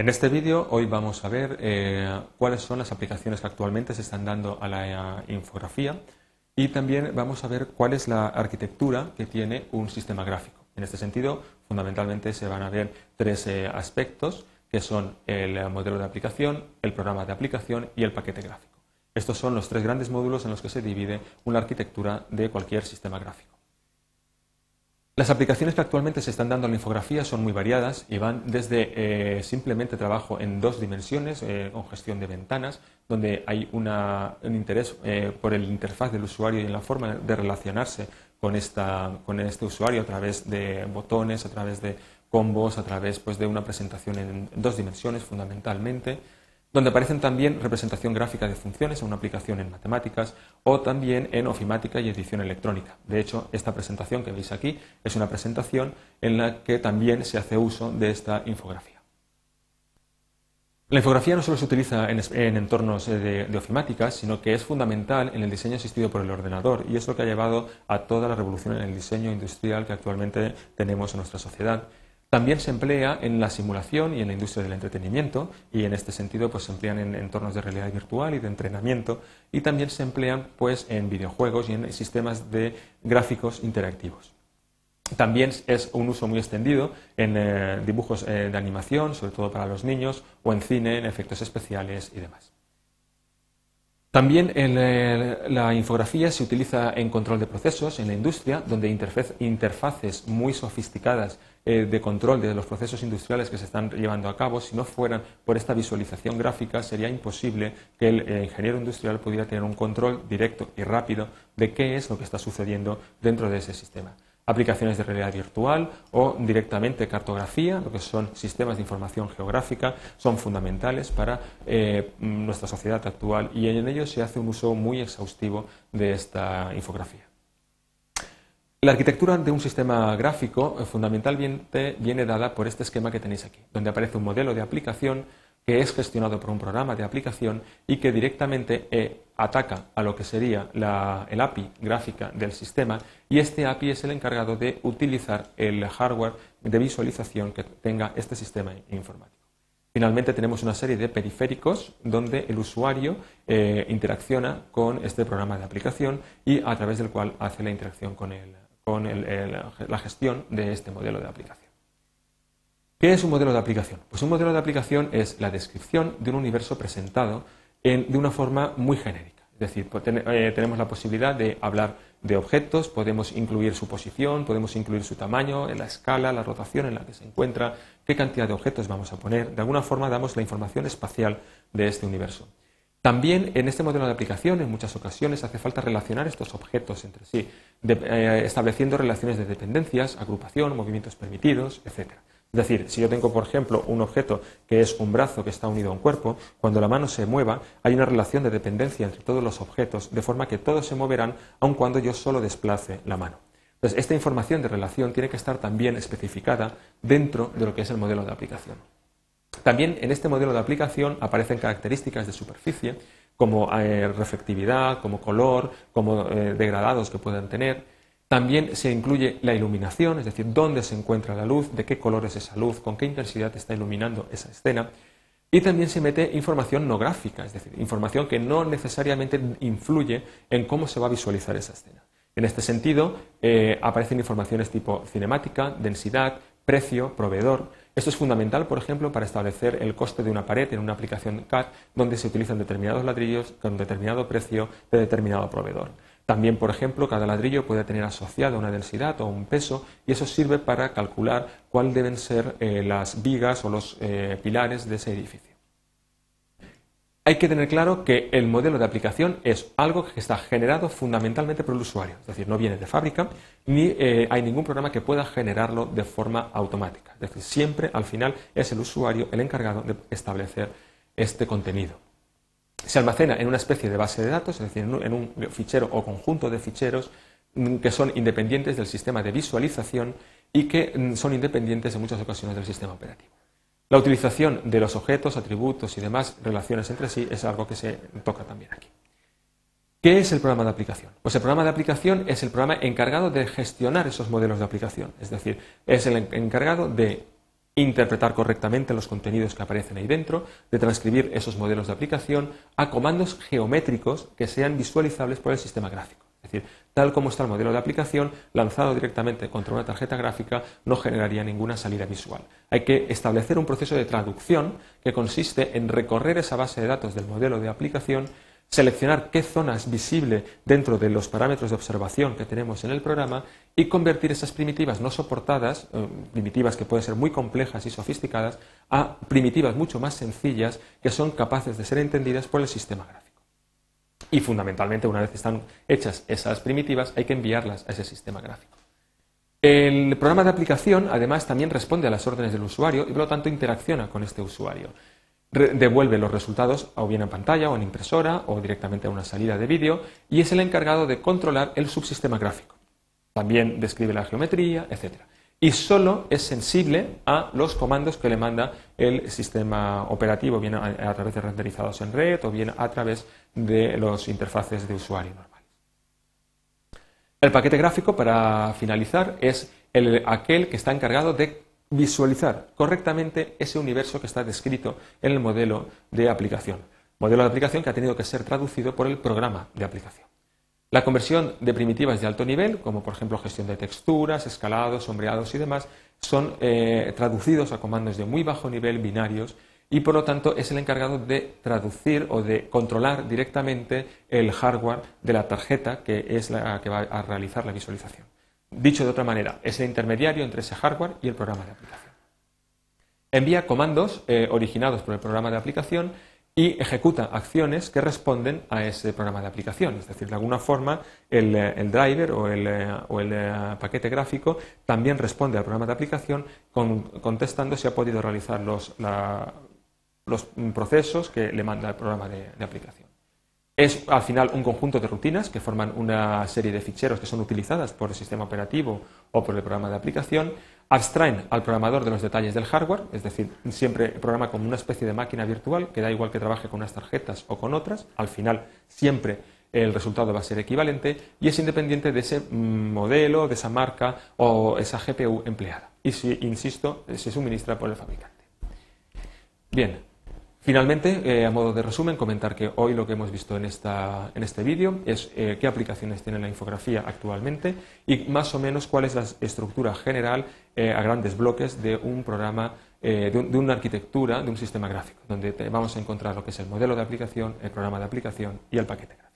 En este vídeo hoy vamos a ver eh, cuáles son las aplicaciones que actualmente se están dando a la infografía y también vamos a ver cuál es la arquitectura que tiene un sistema gráfico. En este sentido, fundamentalmente se van a ver tres eh, aspectos que son el modelo de aplicación, el programa de aplicación y el paquete gráfico. Estos son los tres grandes módulos en los que se divide una arquitectura de cualquier sistema gráfico. Las aplicaciones que actualmente se están dando en la infografía son muy variadas y van desde eh, simplemente trabajo en dos dimensiones, eh, con gestión de ventanas, donde hay un interés eh, por el interfaz del usuario y en la forma de relacionarse con, con este usuario a través de botones, a través de combos, a través pues, de una presentación en dos dimensiones fundamentalmente donde aparecen también representación gráfica de funciones en una aplicación en matemáticas o también en ofimática y edición electrónica. De hecho, esta presentación que veis aquí es una presentación en la que también se hace uso de esta infografía. La infografía no solo se utiliza en, entornos de, de, ofimáticas, sino que es fundamental en el diseño asistido por el ordenador y es lo que ha llevado a toda la revolución en el diseño industrial que actualmente tenemos en nuestra sociedad. También se emplea en la simulación y en la industria del entretenimiento y en este sentido pues, se emplean en entornos de realidad virtual y de entrenamiento y también se emplean pues, en videojuegos y en sistemas de gráficos interactivos. También es un uso muy extendido en eh, dibujos eh, de animación, sobre todo para los niños, o en cine, en efectos especiales y demás. También la infografía se utiliza en control de procesos en la industria, donde interfaces muy sofisticadas eh, de control de los procesos industriales que se están llevando a cabo, si no fueran por esta visualización gráfica, sería imposible que el eh, ingeniero industrial pudiera tener un control directo y rápido de qué es lo que está sucediendo dentro de ese sistema aplicaciones de realidad virtual o directamente cartografía, lo que son sistemas de información geográfica, son fundamentales para eh, nuestra sociedad actual y en ello se hace un uso muy exhaustivo de esta infografía. La arquitectura de un sistema gráfico eh, fundamentalmente viene dada por este esquema que tenéis aquí, donde aparece un modelo de aplicación que es gestionado por un programa de aplicación y que directamente eh, ataca a lo que sería el API gráfica del sistema y este API es el encargado de utilizar el hardware de visualización que tenga este sistema informático. Finalmente tenemos una serie de periféricos donde el usuario eh, interacciona con este programa de aplicación y a través del cual hace la interacción con, con la gestión de este modelo de aplicación. ¿Qué es un modelo de aplicación? Pues un modelo de aplicación es la descripción de un universo presentado de una forma muy genérica. Es decir, pues, eh, tenemos la posibilidad de hablar de objetos, podemos incluir su posición, podemos incluir su tamaño, la escala, la rotación en la que se encuentra, qué cantidad de objetos vamos a poner. De alguna forma damos la información espacial de este universo. También en este modelo de aplicación, en muchas ocasiones, hace falta relacionar estos objetos entre sí, eh, estableciendo relaciones de dependencias, agrupación, movimientos permitidos, etc. Es decir, si yo tengo, por ejemplo, un objeto que es un brazo que está unido a un cuerpo, cuando la mano se mueva, hay una relación de dependencia entre todos los objetos, de forma que todos se moverán aun cuando yo solo desplace la mano. Entonces, esta información de relación tiene que estar también especificada dentro de lo que es el modelo de aplicación. También en este modelo de aplicación aparecen características de superficie, como eh, reflectividad, como color, como eh, degradados que puedan tener, también se incluye la iluminación, es decir, dónde se encuentra la luz, de qué color es esa luz, con qué intensidad está iluminando esa escena. Y también se mete información no gráfica, es decir, información que no necesariamente influye en cómo se va a visualizar esa escena. En este sentido, eh, aparecen informaciones tipo cinemática, densidad, precio, proveedor. Esto es fundamental, por ejemplo, para establecer el coste de una pared en una aplicación CAD donde se utilizan determinados ladrillos con determinado precio de determinado proveedor. También, por ejemplo, cada ladrillo puede tener asociado una densidad o un peso y eso sirve para calcular cuáles deben ser eh, las vigas o los eh, pilares de ese edificio. Hay que tener claro que el modelo de aplicación es algo que está generado fundamentalmente por el usuario, es decir, no viene de fábrica ni eh, hay ningún programa que pueda generarlo de forma automática. Es decir, siempre al final es el usuario el encargado de establecer este contenido se almacena en una especie de base de datos, es decir, en un fichero o conjunto de ficheros mm, que son independientes del sistema de visualización y que mm, son independientes en muchas ocasiones del sistema operativo. La utilización de los objetos, atributos y demás relaciones entre sí es algo que se toca también aquí. ¿Qué es el programa de aplicación? Pues el programa de aplicación es el programa encargado de gestionar esos modelos de aplicación, es decir, es el encargado de interpretar correctamente los contenidos que aparecen ahí dentro, de transcribir esos modelos de aplicación a comandos geométricos que sean visualizables por el sistema gráfico. Es decir, tal como está el modelo de aplicación, lanzado directamente contra una tarjeta gráfica no generaría ninguna salida visual. Hay que establecer un proceso de traducción que consiste en recorrer esa base de datos del modelo de aplicación seleccionar qué zona es visible dentro de los parámetros de observación que tenemos en el programa y convertir esas primitivas no soportadas, eh, primitivas que pueden ser muy complejas y sofisticadas, a primitivas mucho más sencillas que son capaces de ser entendidas por el sistema gráfico. Y fundamentalmente, una vez están hechas esas primitivas, hay que enviarlas a ese sistema gráfico. El programa de aplicación, además, también responde a las órdenes del usuario y, por lo tanto, interacciona con este usuario devuelve los resultados o bien en pantalla o en impresora o directamente a una salida de vídeo y es el encargado de controlar el subsistema gráfico. También describe la geometría, etc. Y solo es sensible a los comandos que le manda el sistema operativo, bien a, través de renderizados en red o bien a través de los interfaces de usuario normales. El paquete gráfico, para finalizar, es aquel que está encargado de visualizar correctamente ese universo que está descrito en el modelo de aplicación. Modelo de aplicación que ha tenido que ser traducido por el programa de aplicación. La conversión de primitivas de alto nivel, como por ejemplo gestión de texturas, escalados, sombreados y demás, son eh, traducidos a comandos de muy bajo nivel, binarios, y por lo tanto es el encargado de traducir o de controlar directamente el hardware de la tarjeta que es la que va a realizar la visualización. Dicho de otra manera, es el intermediario entre ese hardware y el programa de aplicación. Envía comandos eh, originados por el programa de aplicación y ejecuta acciones que responden a ese programa de aplicación. Es decir, de alguna forma el, eh, driver o el, eh, paquete gráfico también responde al programa de aplicación contestando si ha podido realizar los, procesos que le manda el programa de aplicación. Es al final un conjunto de rutinas que forman una serie de ficheros que son utilizadas por el sistema operativo o por el programa de aplicación, abstraen al programador de los detalles del hardware, es decir, siempre programa como una especie de máquina virtual, que da igual que trabaje con unas tarjetas o con otras, al final siempre el resultado va a ser equivalente y es independiente de ese modelo, de esa marca o esa GPU empleada. Y si, insisto, se suministra por el fabricante. Bien, Finalmente, eh, a modo de resumen, comentar que hoy lo que hemos visto en, esta, en este vídeo es eh, qué aplicaciones tiene la infografía actualmente y más o menos cuál es la estructura general eh, a grandes bloques de un programa, de, una arquitectura, de un sistema gráfico, donde vamos a encontrar lo que es el modelo de aplicación, el programa de aplicación y el paquete gráfico.